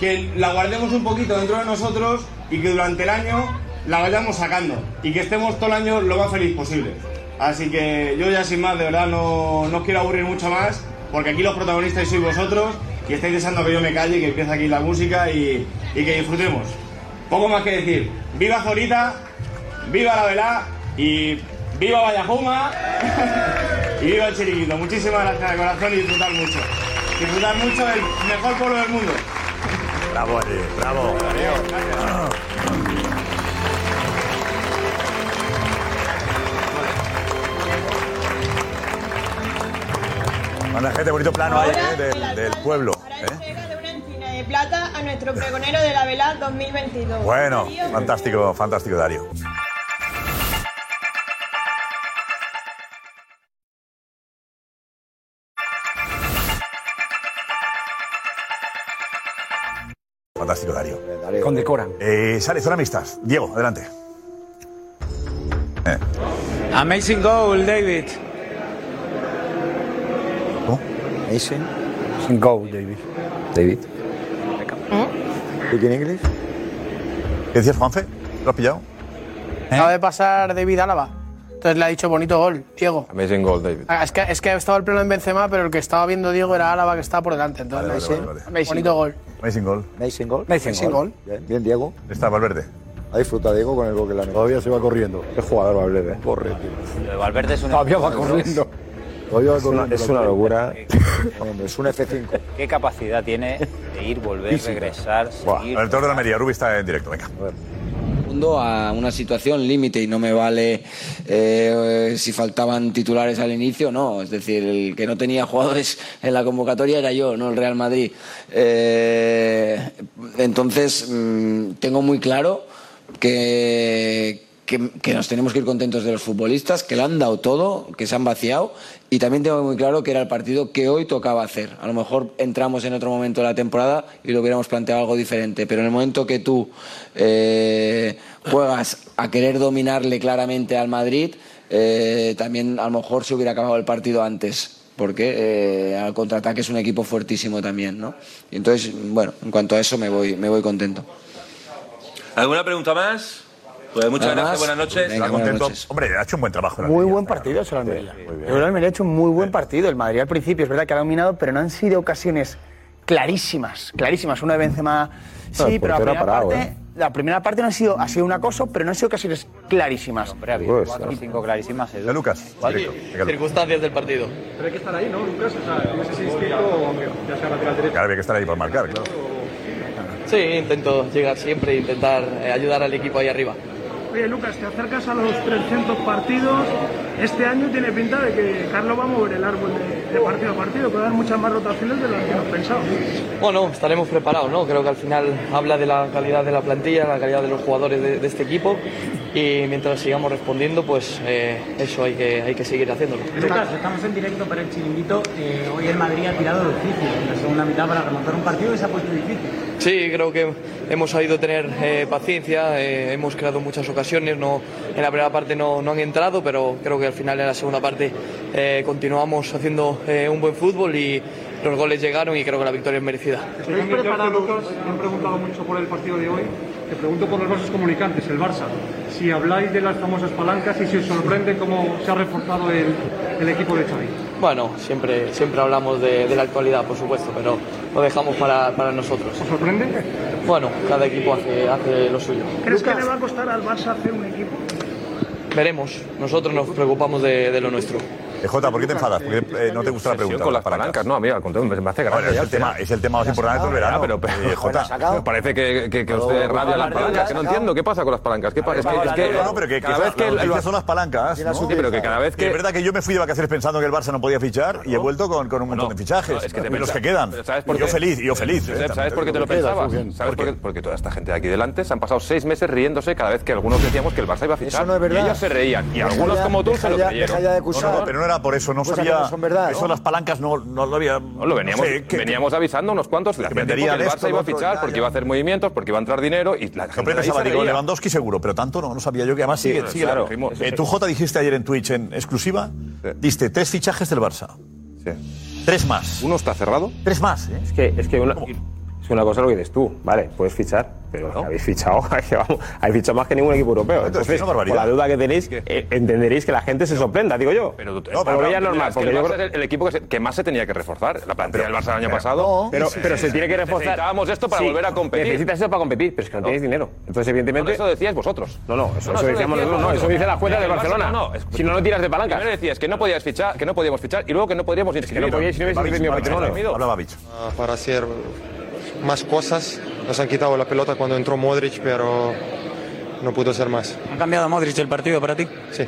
que la guardemos un poquito dentro de nosotros y que durante el año la vayamos sacando y que estemos todo el año lo más feliz posible. Así que yo ya sin más, de verdad, no, no os quiero aburrir mucho más, porque aquí los protagonistas sois vosotros y estáis deseando que yo me calle y que empiece aquí la música y, y que disfrutemos. Poco más que decir. ¡Viva Zorita! ¡Viva la velá! Y ¡viva Vallajuma! *laughs* y ¡viva el chiringuito! Muchísimas gracias de corazón y disfrutar mucho. Disfrutar mucho del mejor pueblo del mundo. Bravo, Ari, bravo. Manda gente, bonito plano ahí, ¿eh? del, del pueblo. ¿eh? Encina de plata a nuestro pregonero de la vela 2022. Bueno, fantástico, fantástico, Dario. Fantástico, Darío. Condecoran. Eh, sale, zona mixtas. Diego, adelante. Eh, Amazing goal, David. Amazing. Sin goal, David. David. ¿Speak in English? ¿Qué decías, Juanfe? ¿Lo has pillado? Acaba de pasar David Álava. Entonces le ha dicho bonito gol, Diego. Amazing goal, David. Ah, Es que, es que estaba el pleno en Benzema, pero el que estaba viendo Diego era Álava que estaba por delante. Entonces, Vale, vale, vale, vale. bonito gol. Amazing goal. Amazing goal. Amazing goal. Bien, bien, Diego. Está Valverde. Ha disfrutado Diego con el gol que le han Todavía se va corriendo. Qué jugador Valverde. Corre, tío. Lo de Valverde es una. Todavía va corriendo. Todavía va Es una- corriendo. es una locura. Es un F5. ¿Qué capacidad tiene de ir, volver, Física. regresar, seguir? el toro de la Almería, Rubi está en directo, venga. A una situación límite y no me vale eh, si faltaban titulares al inicio, no. Es decir, el que no tenía jugadores en la convocatoria era yo, no el Real Madrid. Eh, entonces, mm, tengo muy claro que, que, que nos tenemos que ir contentos de los futbolistas, que lo han dado todo, que se han vaciado. Y también tengo muy claro que era el partido que hoy tocaba hacer. A lo mejor entramos en otro momento de la temporada y lo hubiéramos planteado algo diferente. Pero en el momento que tú eh, juegas a querer dominarle claramente al Madrid, eh, también a lo mejor se hubiera acabado el partido antes. Porque eh, al contraataque es un equipo fuertísimo también, ¿no? Y entonces, bueno, en cuanto a eso me voy, me voy contento. ¿Alguna pregunta más? Pues muchas Nada gracias, buenas noches. Venga, Está contento. Hombre, ha hecho un buen trabajo. Muy Almería. buen partido hecho el Almería. Yo creo que el Almería ha hecho un muy buen partido. El Madrid al principio es verdad que ha dominado, pero no han sido ocasiones clarísimas, clarísimas. Una de Benzema sí, No, pero la primera, parado, parte, ¿eh? la primera parte no ha sido, ha sido un acoso, pero no han sido ocasiones clarísimas. Hombre, ha habido cuatro o cinco clarísimas. Edu. De Lucas. directo. Circunstancias del partido. Pero hay que estar ahí, ¿no, Lucas? O sea, no sé si inscrito o ya sea lateral derecho. Claro, había que estar ahí para marcar, claro. Sí, intento llegar siempre e intentar eh, ayudar al equipo ahí arriba. Oye, Lucas, te acercas a los 300 partidos. Este año tiene pinta de que Carlos va a mover el árbol de, de partido a partido, puede dar muchas más rotaciones de las que nos pensábamos. Bueno, estaremos preparados, ¿no? Creo que al final habla de la calidad de la plantilla, la calidad de los jugadores de, de este equipo y mientras sigamos respondiendo, pues eh, eso hay que, hay que seguir haciéndolo. Lucas, estamos en directo para el chiringuito. Eh, hoy el Madrid ha tirado difícil en la segunda mitad para remontar un partido y se ha puesto difícil. Sí, creo que hemos sabido tener eh, paciencia, eh, hemos creado muchas ocasiones, no, en la primera parte no, no han entrado, pero creo que al final en la segunda parte eh, continuamos haciendo eh, un buen fútbol y los goles llegaron y creo que la victoria es merecida. ¿Estáis preparados? Lucas, me han preguntado mucho por el partido de hoy. Te pregunto por los vasos comunicantes, el Barça. Si habláis de las famosas palancas y si os sorprende cómo se ha reforzado el, el equipo de Xavi. Bueno, siempre, siempre hablamos de, de la actualidad, por supuesto, pero lo dejamos para, para nosotros. ¿Os sorprende? Bueno, cada equipo hace, hace lo suyo. ¿Crees que le va a costar al Barça hacer un equipo? Veremos, nosotros nos preocupamos de, de lo nuestro. Eh, Jota, ¿por qué te enfadas? ¿Por qué eh, no te gusta la pregunta? con las palancas, no, amigo, al contrario, me- hace gracia. Bueno, es el tema, es el tema más importante del verano. pero, pero Eh, Jota. me parece que, que, que os dé rabia las palancas, que no entiendo qué pasa con las palancas. ¿Qué pa- es que, es que No, no, pero que, cada vez que noticia son las palancas. ¿no? Sí, pero que cada vez que- Es verdad que yo me fui de vacaciones pensando que el Barça no podía fichar y he vuelto con, con un montón de fichajes. No, es que te y los que quedan. pero ¿sabes por Y yo feliz, yo feliz. Eh, ¿Sabes por qué te lo pensabas? muy bien. ¿Sabes ¿Por por qué? Porque toda esta gente de aquí delante se han pasado seis meses riéndose cada vez que algunos decíamos que el Barça iba a fichar. Eso no es verdad. Y ellos se reían. Y algunos como tú se lo creyeron. pero no por eso, no Cosas que sabía. no son verdad, Eso ¿no? las palancas no, no lo había. No, lo veníamos, no sé, que- veníamos avisando unos cuantos de que venderían el esto, Barça iba a fichar porque ya. iba a hacer movimientos, porque iba a entrar dinero y la gente pensaba, digo. Lewandowski seguro, pero tanto no, no sabía yo que además Sí, sigue, claro, sigue claro. la- Eso Eh, sí. Tú, Jota, dijiste ayer en Twitch en exclusiva, diste tres fichajes del Barça. Tres más. ¿Uno está cerrado? Tres más, ¿eh? Es que, es que una, es una cosa lo que dices tú, vale, puedes fichar, pero habéis fichado, *laughs* que vamos, habéis fichado más que ningún equipo europeo. Entonces, es una barbaridad. con la duda que tenéis, eh, entenderéis que la gente se sorprenda, digo yo. Pero, Pero lo veía normal, es que porque el yo es el, el equipo que, se- que más se tenía que reforzar. La plantilla del Barça el año pero- pasado. pero, pero se tiene que reforzar. Necesitábamos esto para Sí, volver a competir. Necesitas eso para competir, pero es que no, tienes dinero. Entonces, evidentemente. No, eso decíais vosotros. No, no, eso, No, no, eso decíamos nosotros, no, eso dice la cuenta Que de Barcelona. no, no, si no, no tiras de palancas. Primero decías que no podías fichar, que no podíamos fichar y luego que no podríamos inscribir. no podíais, no patrimonio. Habla Babich. Ah, para hacer más cosas. Nos han quitado la pelota cuando entró Modric, pero no pudo ser más. ¿Ha cambiado Modric el partido para ti? Sí.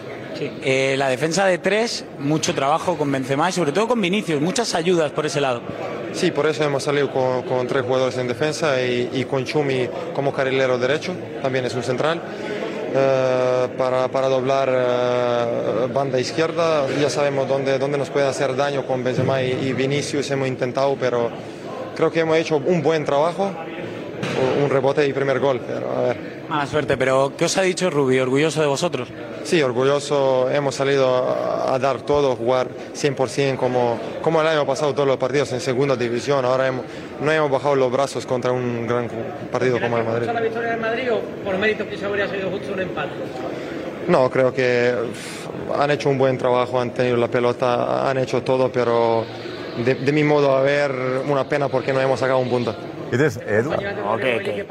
Eh, la defensa de tres, mucho trabajo con Benzema y sobre todo con Vinicius, muchas ayudas por ese lado. Sí, por eso hemos salido con, con tres jugadores en defensa y, y con Chumi como carrilero derecho, también es un central. Eh, para, para doblar eh, banda izquierda, ya sabemos dónde, dónde nos puede hacer daño con Benzema y, y Vinicius, hemos intentado, pero creo que hemos hecho un buen trabajo, un rebote y primer gol, pero a ver. Mala suerte, pero ¿qué os ha dicho Rubio? ¿Orgulloso de vosotros? Sí, orgulloso, hemos salido a, a dar todo, jugar 100% como, como el año pasado todos los partidos en segunda división, ahora hemos, no hemos bajado los brazos contra un gran partido como el Madrid. la victoria del Madrid o por mérito que se habría sido justo un empate? No, creo que han hecho un buen trabajo, han tenido la pelota, han hecho todo, pero de, de mi modo a ver, una pena porque no hemos sacado un punto. ¿Qué dices, Edu? No, que, que-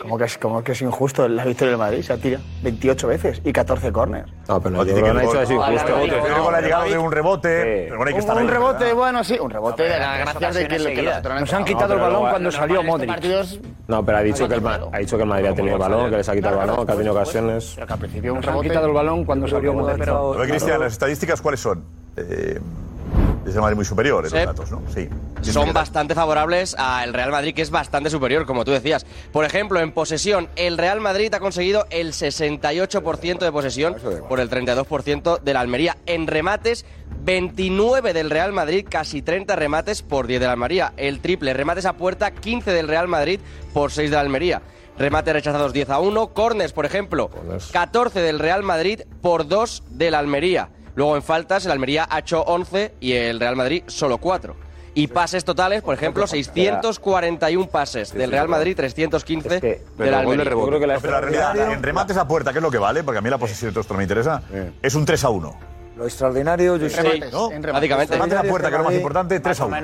como, que es, como que es injusto la victoria del Madrid. Se ha tirado 28 veces y 14 córneres. No, pero Dice que el gol- El gol ha llegado de un rebote, pero bueno, hay que Un, estar un rebote, bueno, sí, un rebote de las gracias de que, que los otros Nos han quitado el balón cuando salió Modric. No, pero ha dicho, que el, ha dicho que el Madrid ha tenido el balón, que les ha quitado el balón, que ha tenido ocasiones. Pero que al principio un Nos han rebote. quitado el balón cuando salió Modric. Cristian, ¿las estadísticas cuáles son? Eh, es el Madrid muy superior en Sí. los datos, ¿no? Sí. Son bastante favorables al Real Madrid, que es bastante superior, como tú decías. Por ejemplo, en posesión, el Real Madrid ha conseguido el 68% de posesión por el 32% de la Almería. En remates, 29 del Real Madrid, casi 30 remates por 10 de la Almería. El triple, remates a puerta, 15 del Real Madrid por 6 de la Almería. Remates rechazados 10 a 1. Corners, por ejemplo, 14 del Real Madrid por 2 de la Almería. Luego en faltas, el Almería ha hecho 11 y el Real Madrid solo 4. Y pases totales, por ejemplo, 641 pases del Real Madrid, 315 de la Almería. No, pero la realidad, en remates a puerta, ¿qué es lo que vale? Porque a mí la posesión de todo esto no me interesa. Es un 3 a 1. Lo extraordinario, yo Sí, sé, ¿no? en Básicamente. Remates a puerta, que es lo más importante, 3 a 1.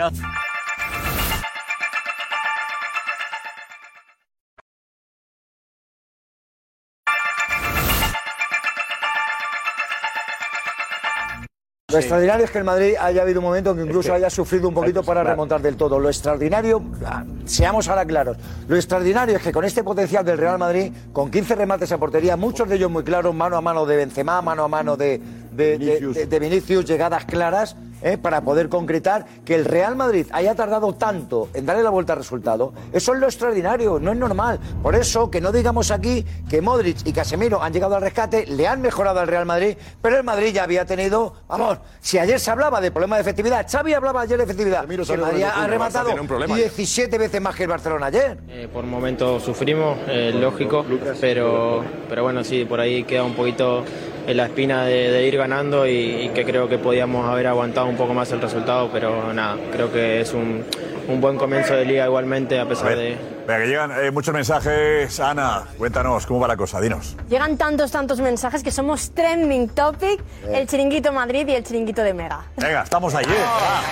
Lo extraordinario es que el Madrid haya habido un momento que incluso haya sufrido un poquito para remontar del todo. Lo extraordinario, ah, seamos ahora claros, lo extraordinario es que con este potencial del Real Madrid, con 15 remates a portería, muchos de ellos muy claros, mano a mano de Benzema, mano a mano de, de- de- de- de Vinicius, llegadas claras, ¿eh? para poder concretar que el Real Madrid haya tardado tanto en darle la vuelta al resultado, eso es lo extraordinario, no es normal. Por eso, que no digamos aquí que Modric y Casemiro han llegado al rescate, le han mejorado al Real Madrid, pero el Madrid ya había tenido, vamos, si ayer se hablaba de problema de efectividad, Xavi hablaba ayer de efectividad, el Madrid ha rematado Barça tiene un problema 17 veces más que el Barcelona ayer. Eh, por momentos sufrimos, eh, lógico, pero, pero bueno, sí, por ahí queda un poquito en la espina de, de ir ganando y, y que creo que podíamos haber aguantado un poco más el resultado, pero nada, creo que es un, un buen comienzo de liga igualmente a pesar de... Venga, que llegan eh, muchos mensajes. Ana, cuéntanos, ¿cómo va la cosa? Dinos. Llegan tantos, tantos mensajes que somos trending topic, el chiringuito Madrid y el chiringuito de Mega. Venga, estamos ahí, ¿eh? Ah,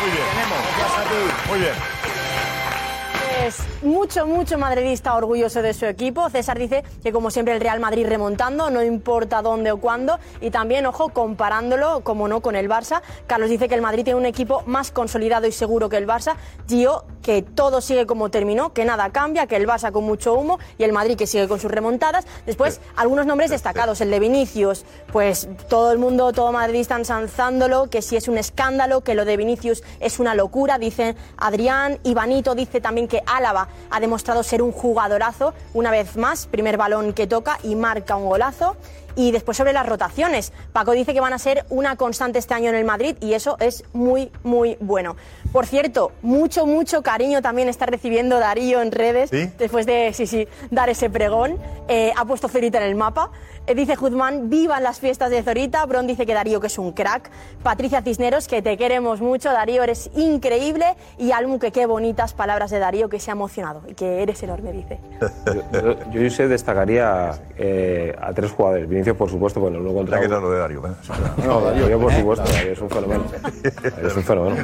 Muy bien. Muy bien. Es mucho, mucho madridista orgulloso de su equipo. César dice que como siempre el Real Madrid remontando, no importa dónde o cuándo. Y también, ojo, comparándolo, como no, con el Barça. Carlos dice que el Madrid tiene un equipo más consolidado y seguro que el Barça. Gio, que todo sigue como terminó, que nada cambia, que el Barça con mucho humo y el Madrid que sigue con sus remontadas. Después, algunos nombres destacados. El de Vinicius, pues todo el mundo, todo Madrid está ensalzándolo, que si es un escándalo, que lo de Vinicius es una locura, dice Adrián. Ivanito dice también que Álava ha demostrado ser un jugadorazo, una vez más, primer balón que toca y marca un golazo. Y después sobre las rotaciones, Paco dice que van a ser una constante este año en el Madrid y eso es muy, muy bueno. Por cierto, mucho, mucho cariño también está recibiendo Darío en redes después de, sí, sí, dar ese pregón. Eh, ha puesto Zorita en el mapa. Eh, dice Juzmán, vivan las fiestas de Zorita. Bron dice que Darío que es un crack. Patricia Cisneros, que te queremos mucho. Darío, eres increíble. Y Almu, que qué bonitas palabras de Darío, que se ha emocionado y que eres enorme, dice. Yo, yo, yo sé, destacaría eh, a tres jugadores. Vinicius, por supuesto, bueno, lo contra. ¿Qué tal lo de Darío? ¿eh? No, Darío, por supuesto, Darío es un fenómeno. Darío *laughs* es un fenómeno.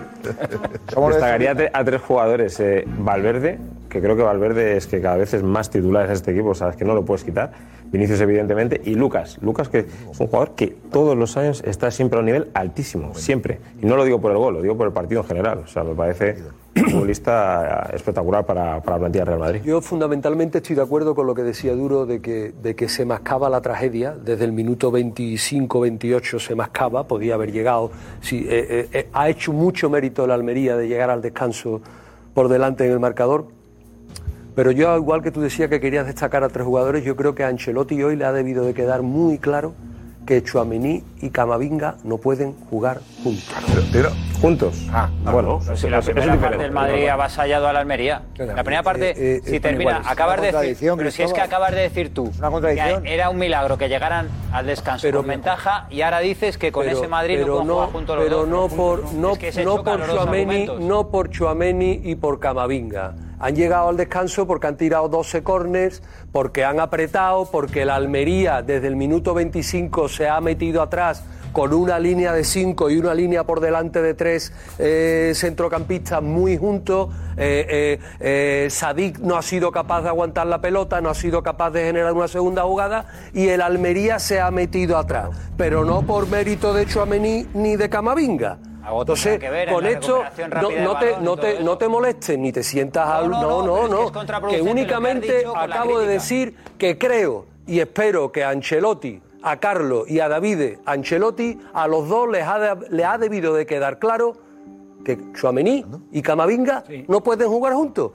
Destacaría a, tre- a tres jugadores. eh, Valverde, que creo que Valverde es que cada vez es más titular en este equipo, sabes que no lo puedes quitar. Vinicius, evidentemente, y Lucas. Lucas, que es un jugador que todos los años está siempre a un nivel altísimo, siempre. Y no lo digo por el gol, lo digo por el partido en general. O sea, me parece un futbolista espectacular para, para la plantilla del Real Madrid. Yo fundamentalmente estoy de acuerdo con lo que decía Duro de que, de que se mascaba la tragedia. Desde el minuto 25-28 se mascaba, podía haber llegado. Sí, eh, eh, eh, ha hecho mucho mérito la Almería de llegar al descanso por delante en el marcador. Pero yo, igual que tú decías que querías destacar a tres jugadores, yo creo que a Ancelotti hoy le ha debido de quedar muy claro que Chuamení y Camavinga no pueden jugar juntos. ¿Juntos? Ah, bueno, Pero eso- si la es primera parte diferente. del Madrid ha avasallado al Almería. La primera parte, Eh, eh, si termina, acabas Una de decir. contradicción, Pero si es que acabas de decir tú. contradicción. que era un milagro que llegaran al descanso con ventaja y ahora dices que con Pero- ese Madrid no pero pueden jugar juntos los pero dos. no por no, Es que no por argumentos. no por y por Camavinga. Han llegado al descanso porque han tirado 12 corners, porque han apretado, porque la Almería desde el minuto 25 se ha metido atrás con una línea de 5 y una línea por delante de tres eh, centrocampistas muy juntos. Eh, eh, eh, Sadik no ha sido capaz de aguantar la pelota, no ha sido capaz de generar una segunda jugada y el Almería se ha metido atrás. Pero no por mérito de Chuamení ni de Camavinga. Entonces, que ver en con esto no, te, no, te, no te molestes ni te sientas al. no, No, no, no, es que es únicamente acabo de decir que creo y espero que a Ancelotti, a Carlos y a Davide Ancelotti, a los dos les ha, de- les ha debido de quedar claro que Chuamení y Camavinga no pueden jugar juntos.